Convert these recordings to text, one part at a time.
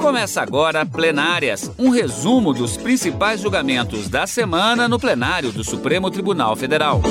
Começa agora Plenárias, um resumo dos principais julgamentos da semana no plenário do Supremo Tribunal Federal.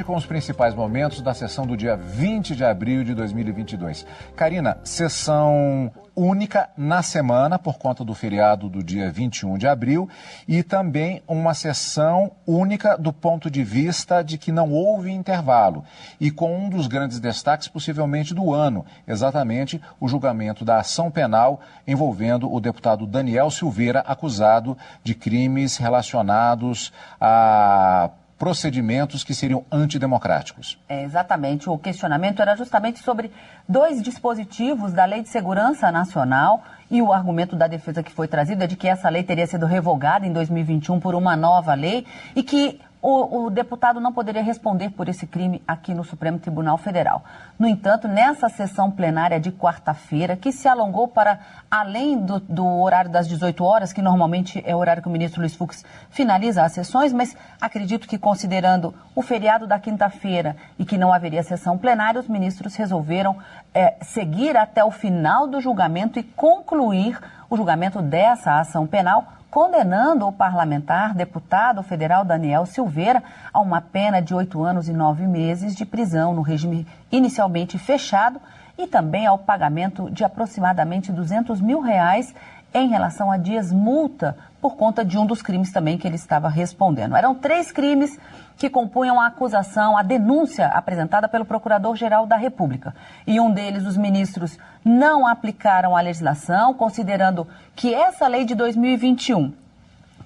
Hoje com os principais momentos da sessão do dia 20 de abril de 2022. Karina, sessão única na semana por conta do feriado do dia 21 de abril e também uma sessão única do ponto de vista de que não houve intervalo e com um dos grandes destaques possivelmente do ano, exatamente o julgamento da ação penal envolvendo o deputado Daniel Silveira acusado de crimes relacionados a procedimentos que seriam antidemocráticos. É, exatamente. O questionamento era justamente sobre dois dispositivos da Lei de Segurança Nacional e o argumento da defesa que foi trazido é de que essa lei teria sido revogada em 2021 por uma nova lei e que o, o, deputado não poderia responder por esse crime aqui no Supremo Tribunal Federal. No entanto, nessa sessão plenária de quarta-feira, que se alongou para além do, do, horário das 18 horas, que normalmente é o horário que o ministro Luiz Fux finaliza as sessões, mas acredito que considerando o feriado da quinta-feira e que não haveria sessão plenária, os ministros resolveram é, seguir até o final do julgamento e concluir o julgamento dessa ação penal condenando o parlamentar, deputado federal Daniel Silveira, a uma pena de oito anos e nove meses de prisão no regime inicialmente fechado e também ao pagamento de aproximadamente 200 mil reais em relação a dias multa por conta de um dos crimes também que ele estava respondendo. Eram três crimes que compunham a acusação, a denúncia apresentada pelo Procurador-Geral da República. E um deles, os ministros não aplicaram a legislação, considerando que essa lei de 2021,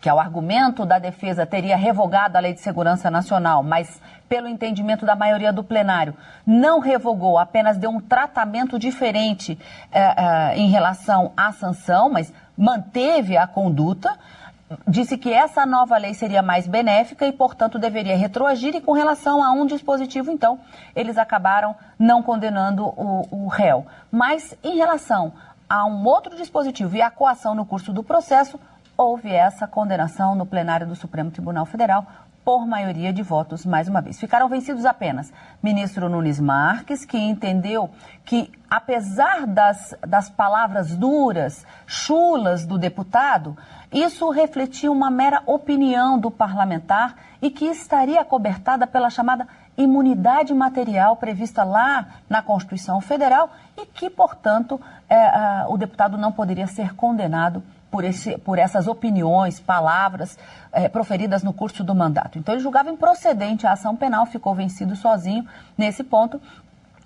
que é o argumento da defesa teria revogado a Lei de Segurança Nacional, mas pelo entendimento da maioria do plenário, não revogou, apenas deu um tratamento diferente eh, eh, em relação à sanção, mas manteve a conduta disse que essa nova lei seria mais benéfica e, portanto, deveria retroagir. E com relação a um dispositivo, então, eles acabaram não condenando o, o réu. Mas, em relação a um outro dispositivo e a coação no curso do processo, houve essa condenação no plenário do Supremo Tribunal Federal por maioria de votos, mais uma vez. Ficaram vencidos apenas ministro Nunes Marques, que entendeu que, apesar das, das palavras duras, chulas do deputado, isso refletia uma mera opinião do parlamentar e que estaria cobertada pela chamada imunidade material prevista lá na Constituição Federal e que, portanto, é, o deputado não poderia ser condenado por, esse, por essas opiniões, palavras é, proferidas no curso do mandato. Então, ele julgava improcedente a ação penal, ficou vencido sozinho nesse ponto.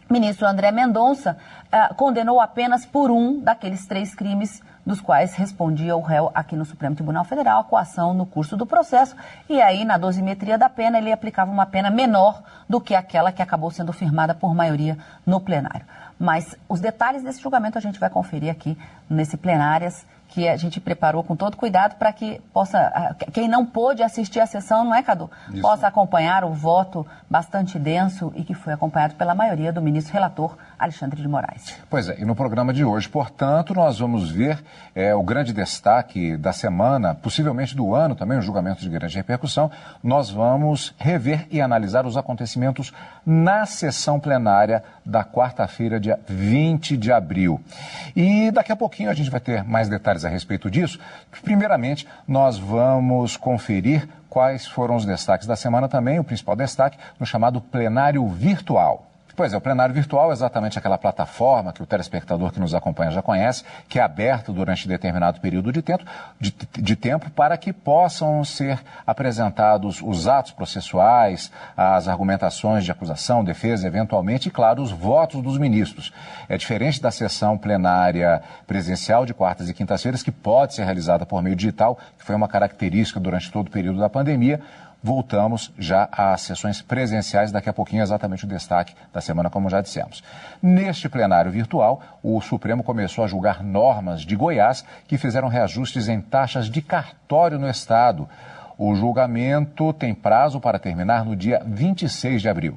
Ministro André Mendonça é, condenou apenas por um daqueles três crimes dos quais respondia o réu aqui no Supremo Tribunal Federal, a coação no curso do processo, e aí na dosimetria da pena ele aplicava uma pena menor do que aquela que acabou sendo firmada por maioria no plenário. Mas os detalhes desse julgamento a gente vai conferir aqui nesse plenárias que a gente preparou com todo cuidado para que possa, quem não pôde assistir à sessão, não é, Cadu? Isso. Possa acompanhar o voto bastante denso e que foi acompanhado pela maioria do ministro relator Alexandre de Moraes. Pois é, e no programa de hoje, portanto, nós vamos ver é, o grande destaque da semana, possivelmente do ano também, um julgamento de grande repercussão. Nós vamos rever e analisar os acontecimentos na sessão plenária da quarta-feira, dia 20 de abril. E daqui a pouquinho a gente vai ter mais detalhes a respeito disso. Primeiramente, nós vamos conferir quais foram os destaques da semana também, o principal destaque no chamado plenário virtual. Pois é, o plenário virtual é exatamente aquela plataforma que o telespectador que nos acompanha já conhece, que é aberta durante determinado período de tempo, de, de tempo para que possam ser apresentados os atos processuais, as argumentações de acusação, defesa, eventualmente, e, claro, os votos dos ministros. É diferente da sessão plenária presencial de quartas e quintas-feiras, que pode ser realizada por meio digital, que foi uma característica durante todo o período da pandemia voltamos já às sessões presenciais, daqui a pouquinho exatamente o destaque da semana, como já dissemos. Neste plenário virtual, o Supremo começou a julgar normas de Goiás que fizeram reajustes em taxas de cartório no Estado. O julgamento tem prazo para terminar no dia 26 de abril.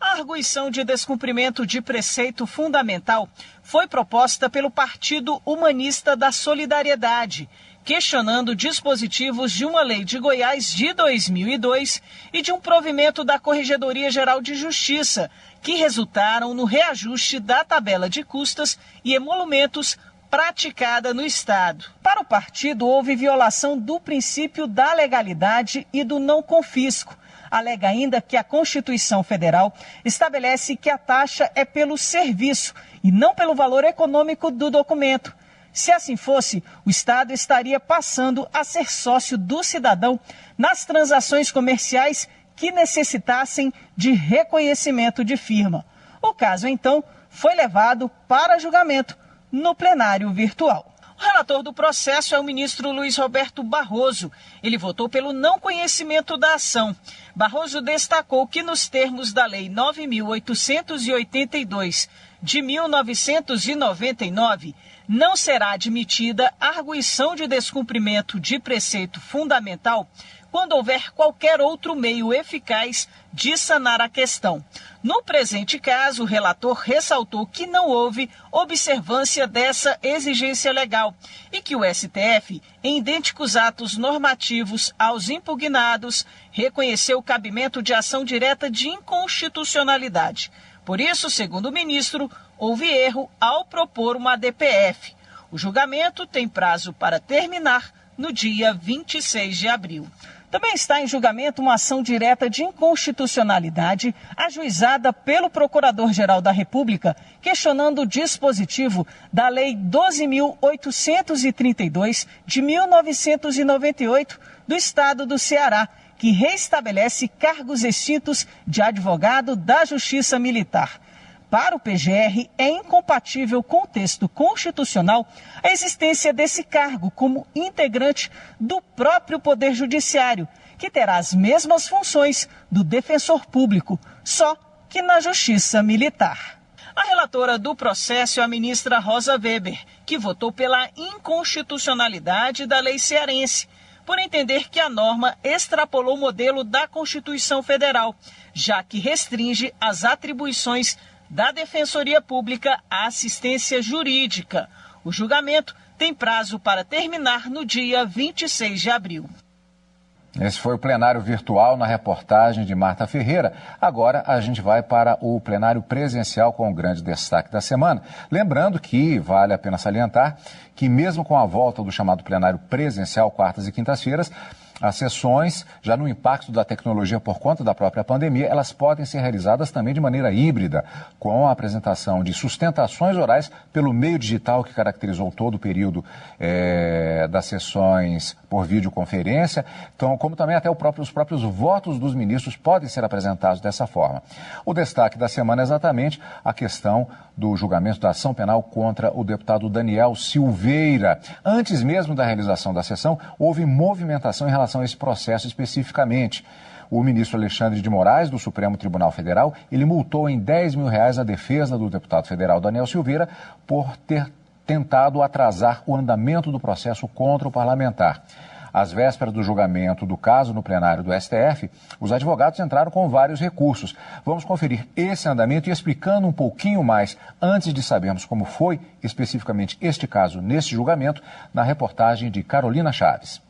arguição de descumprimento de preceito fundamental foi proposta pelo Partido Humanista da Solidariedade, questionando dispositivos de uma lei de Goiás de 2002 e de um provimento da Corregedoria Geral de Justiça, que resultaram no reajuste da tabela de custas e emolumentos praticada no Estado. Para o partido, houve violação do princípio da legalidade e do não confisco. Alega ainda que a Constituição Federal estabelece que a taxa é pelo serviço e não pelo valor econômico do documento. Se assim fosse, o Estado estaria passando a ser sócio do cidadão nas transações comerciais que necessitassem de reconhecimento de firma. O caso, então, foi levado para julgamento no plenário virtual. O relator do processo é o ministro Luiz Roberto Barroso. Ele votou pelo não conhecimento da ação. Barroso destacou que, nos termos da Lei 9.882 de 1999, não será admitida arguição de descumprimento de preceito fundamental quando houver qualquer outro meio eficaz de sanar a questão. No presente caso, o relator ressaltou que não houve observância dessa exigência legal e que o STF, em idênticos atos normativos aos impugnados, reconheceu o cabimento de ação direta de inconstitucionalidade. Por isso, segundo o ministro, houve erro ao propor uma DPF. O julgamento tem prazo para terminar no dia 26 de abril. Também está em julgamento uma ação direta de inconstitucionalidade ajuizada pelo Procurador-Geral da República, questionando o dispositivo da Lei 12.832 de 1998 do Estado do Ceará, que reestabelece cargos extintos de advogado da Justiça Militar. Para o PGR, é incompatível com o texto constitucional a existência desse cargo como integrante do próprio Poder Judiciário, que terá as mesmas funções do defensor público, só que na Justiça Militar. A relatora do processo é a ministra Rosa Weber, que votou pela inconstitucionalidade da lei cearense, por entender que a norma extrapolou o modelo da Constituição Federal, já que restringe as atribuições da Defensoria Pública à assistência jurídica. O julgamento tem prazo para terminar no dia 26 de abril. Esse foi o plenário virtual na reportagem de Marta Ferreira. Agora a gente vai para o plenário presencial com o grande destaque da semana. Lembrando que vale a pena salientar que, mesmo com a volta do chamado plenário presencial, quartas e quintas-feiras, as sessões, já no impacto da tecnologia por conta da própria pandemia, elas podem ser realizadas também de maneira híbrida, com a apresentação de sustentações orais pelo meio digital que caracterizou todo o período é, das sessões por videoconferência, então, como também até próprio, os próprios votos dos ministros podem ser apresentados dessa forma. O destaque da semana é exatamente a questão do julgamento da ação penal contra o deputado Daniel Silveira. Antes mesmo da realização da sessão, houve movimentação em relação a esse processo especificamente. O ministro Alexandre de Moraes, do Supremo Tribunal Federal, ele multou em 10 mil reais a defesa do deputado federal Daniel Silveira por ter tentado atrasar o andamento do processo contra o parlamentar. Às vésperas do julgamento do caso no plenário do STF, os advogados entraram com vários recursos. Vamos conferir esse andamento e explicando um pouquinho mais, antes de sabermos como foi especificamente este caso neste julgamento, na reportagem de Carolina Chaves.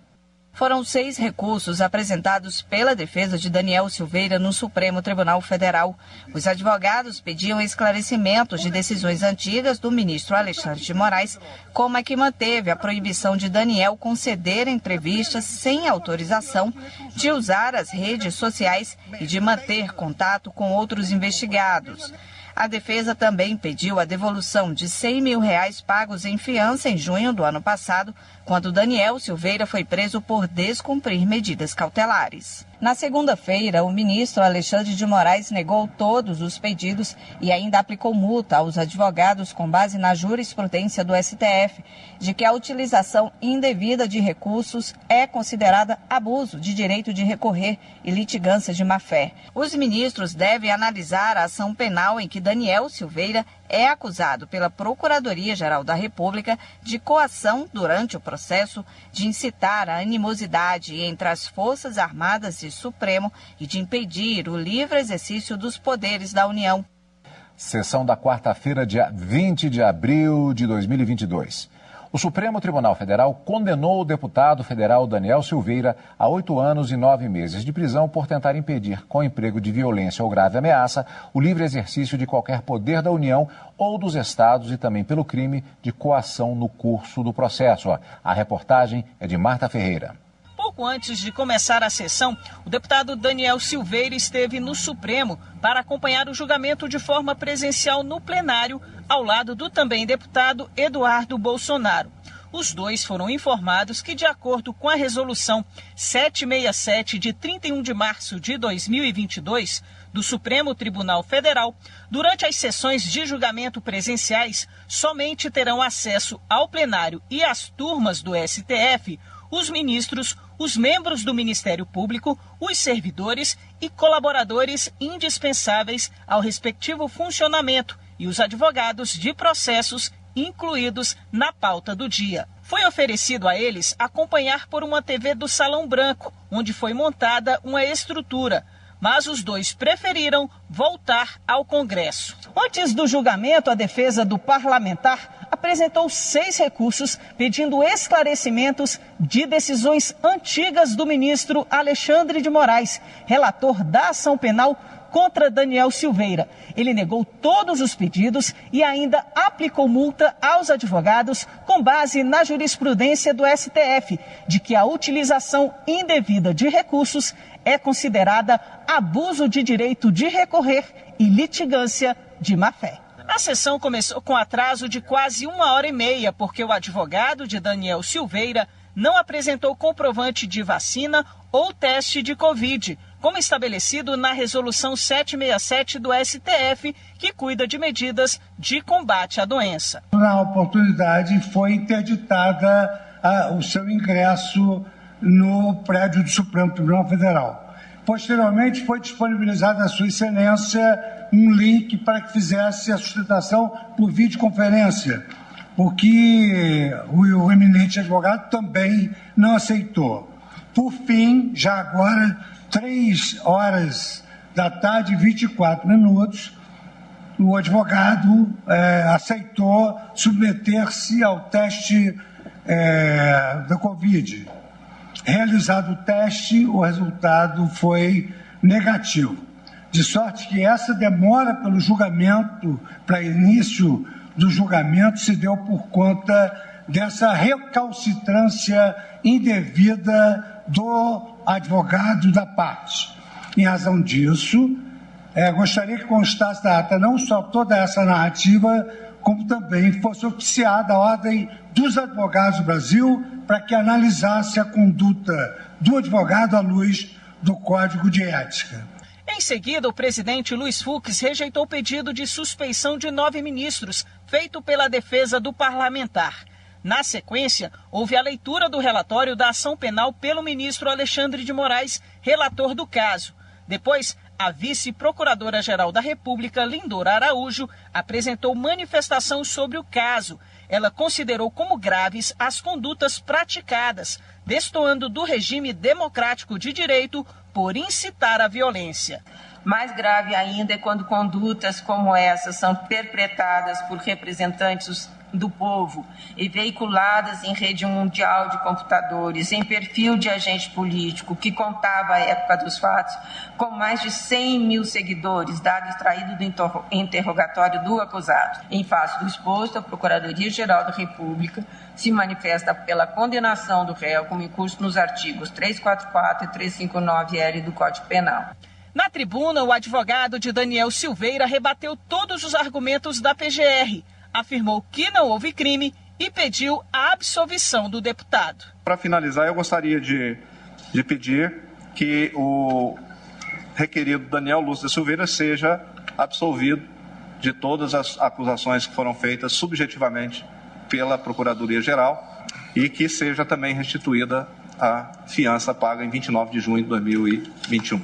Foram seis recursos apresentados pela defesa de Daniel Silveira no Supremo Tribunal Federal. Os advogados pediam esclarecimentos de decisões antigas do ministro Alexandre de Moraes, como a que manteve a proibição de Daniel conceder entrevistas sem autorização, de usar as redes sociais e de manter contato com outros investigados. A defesa também pediu a devolução de 100 mil reais pagos em fiança em junho do ano passado, quando Daniel Silveira foi preso por descumprir medidas cautelares. Na segunda-feira, o ministro Alexandre de Moraes negou todos os pedidos e ainda aplicou multa aos advogados com base na jurisprudência do STF de que a utilização indevida de recursos é considerada abuso de direito de recorrer e litigância de má-fé. Os ministros devem analisar a ação penal em que Daniel Silveira é acusado pela Procuradoria-Geral da República de coação durante o processo, de incitar a animosidade entre as Forças Armadas e Supremo e de impedir o livre exercício dos poderes da União. Sessão da quarta-feira, dia 20 de abril de 2022. O Supremo Tribunal Federal condenou o deputado federal Daniel Silveira a oito anos e nove meses de prisão por tentar impedir, com emprego de violência ou grave ameaça, o livre exercício de qualquer poder da União ou dos estados e também pelo crime de coação no curso do processo. A reportagem é de Marta Ferreira. Pouco antes de começar a sessão, o deputado Daniel Silveira esteve no Supremo para acompanhar o julgamento de forma presencial no plenário, ao lado do também deputado Eduardo Bolsonaro. Os dois foram informados que, de acordo com a resolução 767 de 31 de março de 2022 do Supremo Tribunal Federal, durante as sessões de julgamento presenciais, somente terão acesso ao plenário e às turmas do STF os ministros, os membros do Ministério Público, os servidores e colaboradores indispensáveis ao respectivo funcionamento e os advogados de processos incluídos na pauta do dia. Foi oferecido a eles acompanhar por uma TV do Salão Branco, onde foi montada uma estrutura, mas os dois preferiram voltar ao Congresso. Antes do julgamento, a defesa do parlamentar apresentou seis recursos pedindo esclarecimentos de decisões antigas do ministro Alexandre de Moraes, relator da ação penal contra Daniel Silveira. Ele negou todos os pedidos e ainda aplicou multa aos advogados com base na jurisprudência do STF, de que a utilização indevida de recursos é considerada abuso de direito de recorrer e litigância de má-fé. A sessão começou com atraso de quase uma hora e meia, porque o advogado de Daniel Silveira não apresentou comprovante de vacina ou teste de Covid, como estabelecido na Resolução 767 do STF, que cuida de medidas de combate à doença. Na oportunidade, foi interditada a, o seu ingresso no prédio do Supremo Tribunal Federal. Posteriormente, foi disponibilizada a Sua Excelência um link para que fizesse a sustentação por videoconferência, o que o eminente advogado também não aceitou. Por fim, já agora, três horas da tarde, 24 minutos, o advogado é, aceitou submeter-se ao teste é, da Covid. Realizado o teste, o resultado foi negativo de sorte que essa demora pelo julgamento, para início do julgamento, se deu por conta dessa recalcitrância indevida do advogado da parte. Em razão disso, é, gostaria que constasse da ata não só toda essa narrativa, como também fosse oficiada a ordem dos advogados do Brasil para que analisasse a conduta do advogado à luz do Código de Ética. Em seguida, o presidente Luiz Fux rejeitou o pedido de suspeição de nove ministros, feito pela defesa do parlamentar. Na sequência, houve a leitura do relatório da ação penal pelo ministro Alexandre de Moraes, relator do caso. Depois, a vice-procuradora-geral da República, Lindora Araújo, apresentou manifestação sobre o caso. Ela considerou como graves as condutas praticadas, destoando do regime democrático de direito por incitar a violência. Mais grave ainda é quando condutas como essas são perpetradas por representantes do povo e veiculadas em rede mundial de computadores, em perfil de agente político que contava a época dos fatos com mais de 100 mil seguidores, dado extraído do interrogatório do acusado. Em face do exposto, a Procuradoria-Geral da República se manifesta pela condenação do réu como em curso nos artigos 344 e 359L do Código Penal. Na tribuna, o advogado de Daniel Silveira rebateu todos os argumentos da PGR afirmou que não houve crime e pediu a absolvição do deputado. Para finalizar, eu gostaria de, de pedir que o requerido Daniel Lúcio da Silveira seja absolvido de todas as acusações que foram feitas subjetivamente pela Procuradoria-Geral e que seja também restituída a fiança paga em 29 de junho de 2021.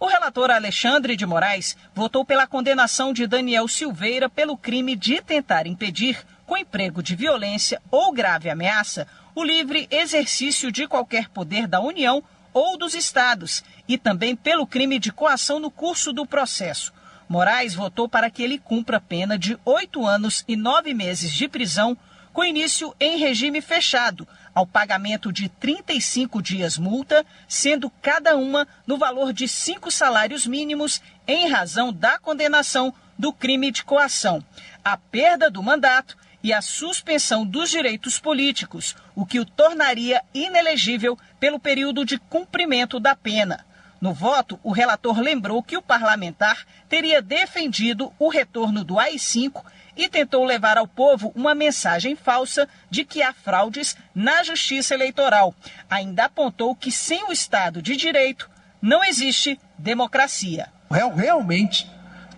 O relator Alexandre de Moraes votou pela condenação de Daniel Silveira pelo crime de tentar impedir, com emprego de violência ou grave ameaça, o livre exercício de qualquer poder da União ou dos estados e também pelo crime de coação no curso do processo. Moraes votou para que ele cumpra pena de oito anos e nove meses de prisão, com início em regime fechado, ao pagamento de 35 dias multa, sendo cada uma no valor de cinco salários mínimos, em razão da condenação do crime de coação, a perda do mandato e a suspensão dos direitos políticos, o que o tornaria inelegível pelo período de cumprimento da pena. No voto, o relator lembrou que o parlamentar teria defendido o retorno do AI-5 e tentou levar ao povo uma mensagem falsa de que há fraudes na justiça eleitoral. Ainda apontou que sem o Estado de Direito não existe democracia. Realmente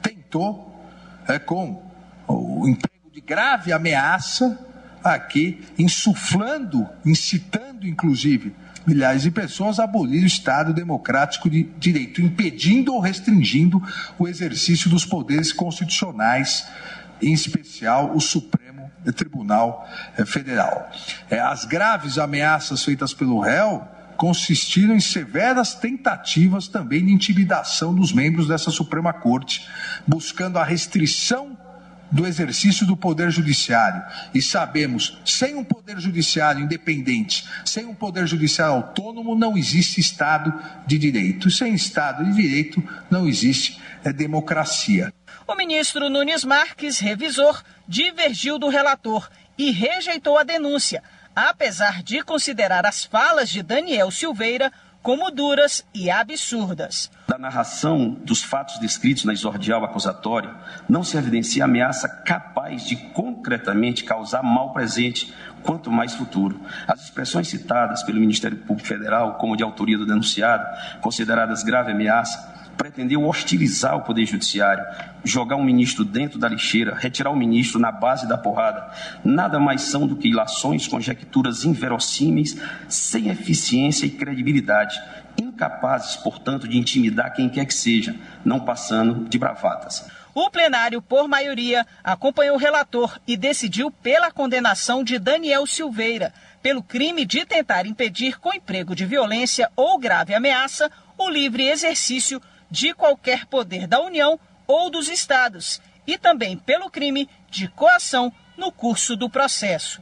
tentou, é, com o emprego de grave ameaça, aqui, insuflando, incitando, inclusive, milhares de pessoas a abolir o Estado democrático de direito, impedindo ou restringindo o exercício dos poderes constitucionais, em especial o Supremo Tribunal eh, Federal. É, as graves ameaças feitas pelo réu consistiram em severas tentativas também de intimidação dos membros dessa Suprema Corte, buscando a restrição do exercício do poder judiciário. E sabemos, sem um poder judiciário independente, sem um poder judiciário autônomo, não existe Estado de Direito. Sem Estado de Direito, não existe é, democracia. O ministro Nunes Marques, revisor, divergiu do relator e rejeitou a denúncia, apesar de considerar as falas de Daniel Silveira como duras e absurdas. Da narração dos fatos descritos na exordial acusatória, não se evidencia ameaça capaz de concretamente causar mal presente, quanto mais futuro. As expressões citadas pelo Ministério Público Federal como de autoria do denunciado, consideradas grave ameaça, pretendeu hostilizar o Poder Judiciário, jogar um ministro dentro da lixeira, retirar o ministro na base da porrada, nada mais são do que ilações, conjecturas inverossímeis, sem eficiência e credibilidade, incapazes, portanto, de intimidar quem quer que seja, não passando de bravatas. O plenário, por maioria, acompanhou o relator e decidiu pela condenação de Daniel Silveira pelo crime de tentar impedir com emprego de violência ou grave ameaça o livre exercício de qualquer poder da União ou dos Estados, e também pelo crime de coação no curso do processo.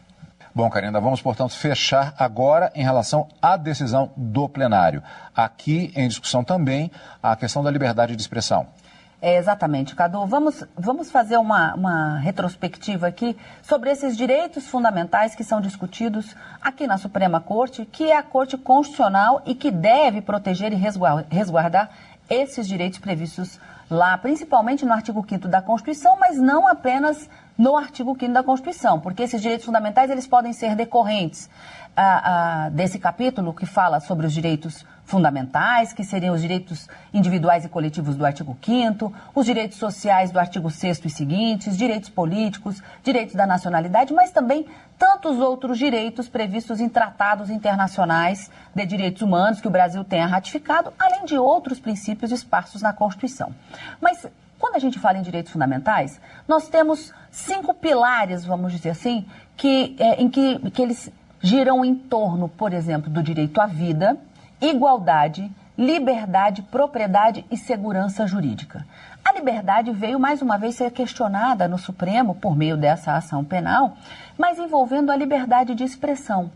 Bom, Karina, vamos, portanto, fechar agora em relação à decisão do plenário. Aqui em discussão também a questão da liberdade de expressão. É, exatamente, Cadu. Vamos, vamos fazer uma, uma retrospectiva aqui sobre esses direitos fundamentais que são discutidos aqui na Suprema Corte, que é a Corte Constitucional e que deve proteger e resguardar esses direitos previstos lá, principalmente no artigo 5 da Constituição, mas não apenas no artigo 5 da Constituição, porque esses direitos fundamentais eles podem ser decorrentes. Ah, ah, desse capítulo que fala sobre os direitos fundamentais, que seriam os direitos individuais e coletivos do artigo 5 os direitos sociais do artigo 6 e seguintes, direitos políticos, direitos da nacionalidade, mas também tantos outros direitos previstos em tratados internacionais de direitos humanos que o Brasil tenha ratificado, além de outros princípios esparsos na Constituição. Mas quando a gente fala em direitos fundamentais, nós temos cinco pilares, vamos dizer assim, que, é, em que, que eles giram em torno, por exemplo, do direito à vida, igualdade, liberdade, propriedade e segurança jurídica. A liberdade veio mais uma vez ser questionada no Supremo por meio dessa ação penal, mas envolvendo a liberdade de expressão.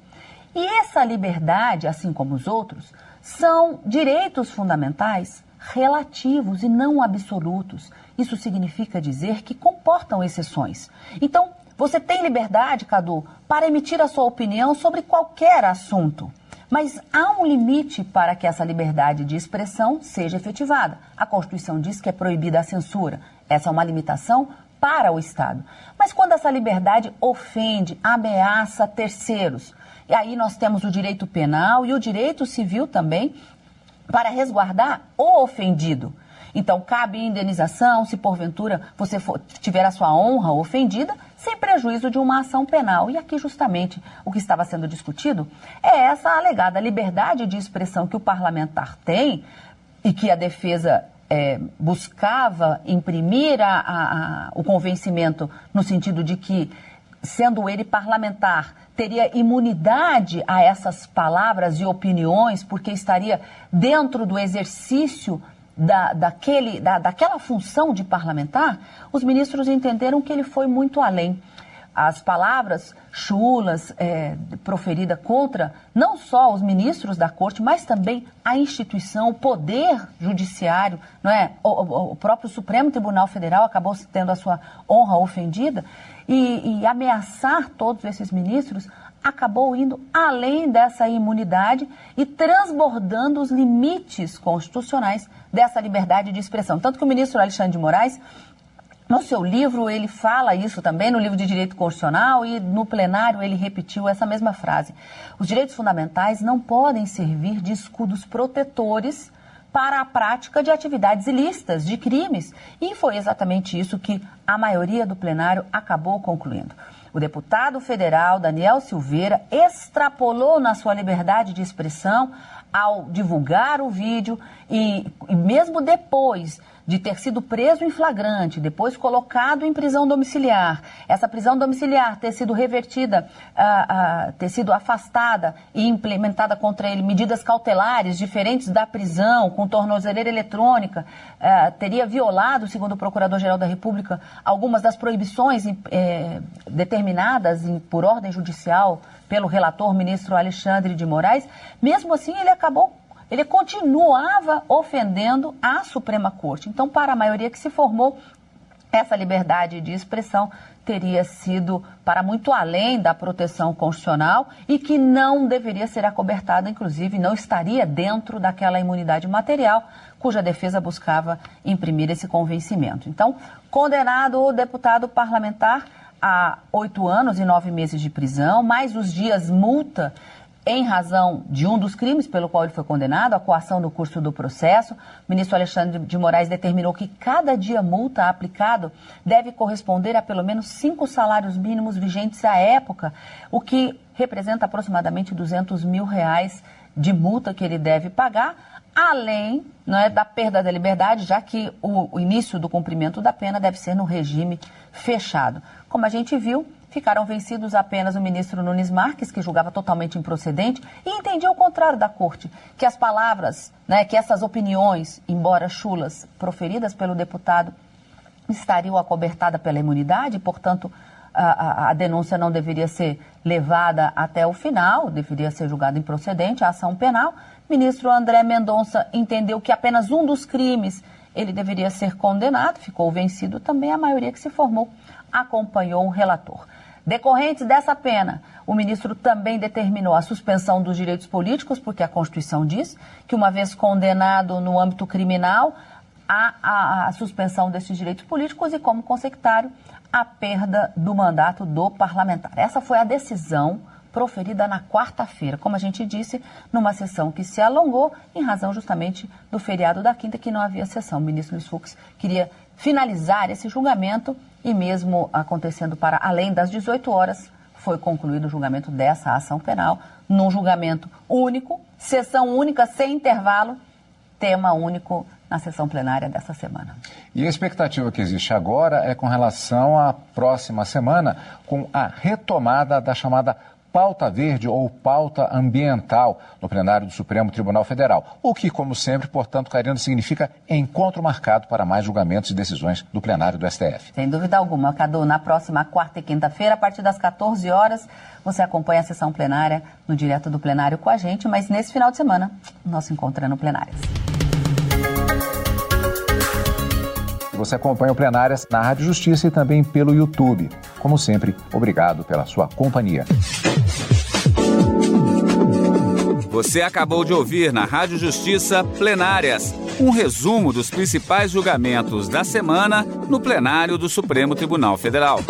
E essa liberdade, assim como os outros, são direitos fundamentais relativos e não absolutos. Isso significa dizer que comportam exceções. Então, você tem liberdade, Cadu, para emitir a sua opinião sobre qualquer assunto. Mas há um limite para que essa liberdade de expressão seja efetivada. A Constituição diz que é proibida a censura. Essa é uma limitação para o Estado. Mas quando essa liberdade ofende, ameaça terceiros, e aí nós temos o direito penal e o direito civil também para resguardar o ofendido. Então, cabe indenização se porventura você for, tiver a sua honra ofendida, sem prejuízo de uma ação penal. E aqui, justamente, o que estava sendo discutido é essa alegada liberdade de expressão que o parlamentar tem e que a defesa é, buscava imprimir a, a, a, o convencimento no sentido de que, sendo ele parlamentar, teria imunidade a essas palavras e opiniões, porque estaria dentro do exercício da, daquele, da, daquela função de parlamentar, os ministros entenderam que ele foi muito além as palavras chulas é, proferidas contra não só os ministros da corte, mas também a instituição, o poder judiciário, não é? O, o próprio Supremo Tribunal Federal acabou tendo a sua honra ofendida e, e ameaçar todos esses ministros acabou indo além dessa imunidade e transbordando os limites constitucionais dessa liberdade de expressão. Tanto que o ministro Alexandre de Moraes no seu livro, ele fala isso também, no livro de Direito Constitucional, e no plenário ele repetiu essa mesma frase. Os direitos fundamentais não podem servir de escudos protetores para a prática de atividades ilícitas, de crimes. E foi exatamente isso que a maioria do plenário acabou concluindo. O deputado federal Daniel Silveira extrapolou na sua liberdade de expressão ao divulgar o vídeo e, e mesmo depois de ter sido preso em flagrante, depois colocado em prisão domiciliar, essa prisão domiciliar ter sido revertida, uh, uh, ter sido afastada e implementada contra ele medidas cautelares diferentes da prisão, com tornozeleira eletrônica, uh, teria violado, segundo o Procurador-Geral da República, algumas das proibições eh, determinadas em, por ordem judicial pelo relator ministro Alexandre de Moraes, mesmo assim ele acabou ele continuava ofendendo a Suprema Corte. Então, para a maioria que se formou, essa liberdade de expressão teria sido para muito além da proteção constitucional e que não deveria ser acobertada, inclusive não estaria dentro daquela imunidade material cuja defesa buscava imprimir esse convencimento. Então, condenado o deputado parlamentar a oito anos e nove meses de prisão, mais os dias multa em razão de um dos crimes pelo qual ele foi condenado, a coação no curso do processo. O ministro Alexandre de Moraes determinou que cada dia multa aplicado deve corresponder a pelo menos cinco salários mínimos vigentes à época, o que representa aproximadamente 200 mil reais de multa que ele deve pagar, além não é, da perda da liberdade, já que o, o início do cumprimento da pena deve ser no regime fechado. Como a gente viu, Ficaram vencidos apenas o ministro Nunes Marques, que julgava totalmente improcedente, e entendia o contrário da corte, que as palavras, né, que essas opiniões, embora chulas, proferidas pelo deputado, estariam acobertadas pela imunidade, portanto, a, a, a, denúncia não deveria ser levada até o final, deveria ser julgada improcedente, a ação penal. Ministro André Mendonça entendeu que apenas um dos crimes ele deveria ser condenado, ficou vencido também, a maioria que se formou acompanhou o relator. Decorrentes dessa pena, o ministro também determinou a suspensão dos direitos políticos, porque a Constituição diz que, uma vez condenado no âmbito criminal, há a, a suspensão desses direitos políticos e, como consectário, a perda do mandato do parlamentar. Essa foi a decisão proferida na quarta-feira, como a gente disse, numa sessão que se alongou em razão justamente do feriado da quinta, que não havia sessão. O ministro Luiz Fux queria finalizar esse julgamento e mesmo acontecendo para além das 18 horas, foi concluído o julgamento dessa ação penal, num julgamento único, sessão única, sem intervalo, tema único na sessão plenária dessa semana. E a expectativa que existe agora é com relação à próxima semana, com a retomada da chamada pauta verde ou pauta ambiental no plenário do Supremo Tribunal Federal. O que, como sempre, portanto, Karina, significa encontro marcado para mais julgamentos e decisões do plenário do STF. Sem dúvida alguma, Cadu. Na próxima quarta e quinta-feira, a partir das 14 horas, você acompanha a sessão plenária no Direto do Plenário com a gente, mas nesse final de semana, nosso encontro é no plenário. Você acompanha o Plenárias na Rádio Justiça e também pelo YouTube. Como sempre, obrigado pela sua companhia. Você acabou de ouvir na Rádio Justiça Plenárias, um resumo dos principais julgamentos da semana no plenário do Supremo Tribunal Federal.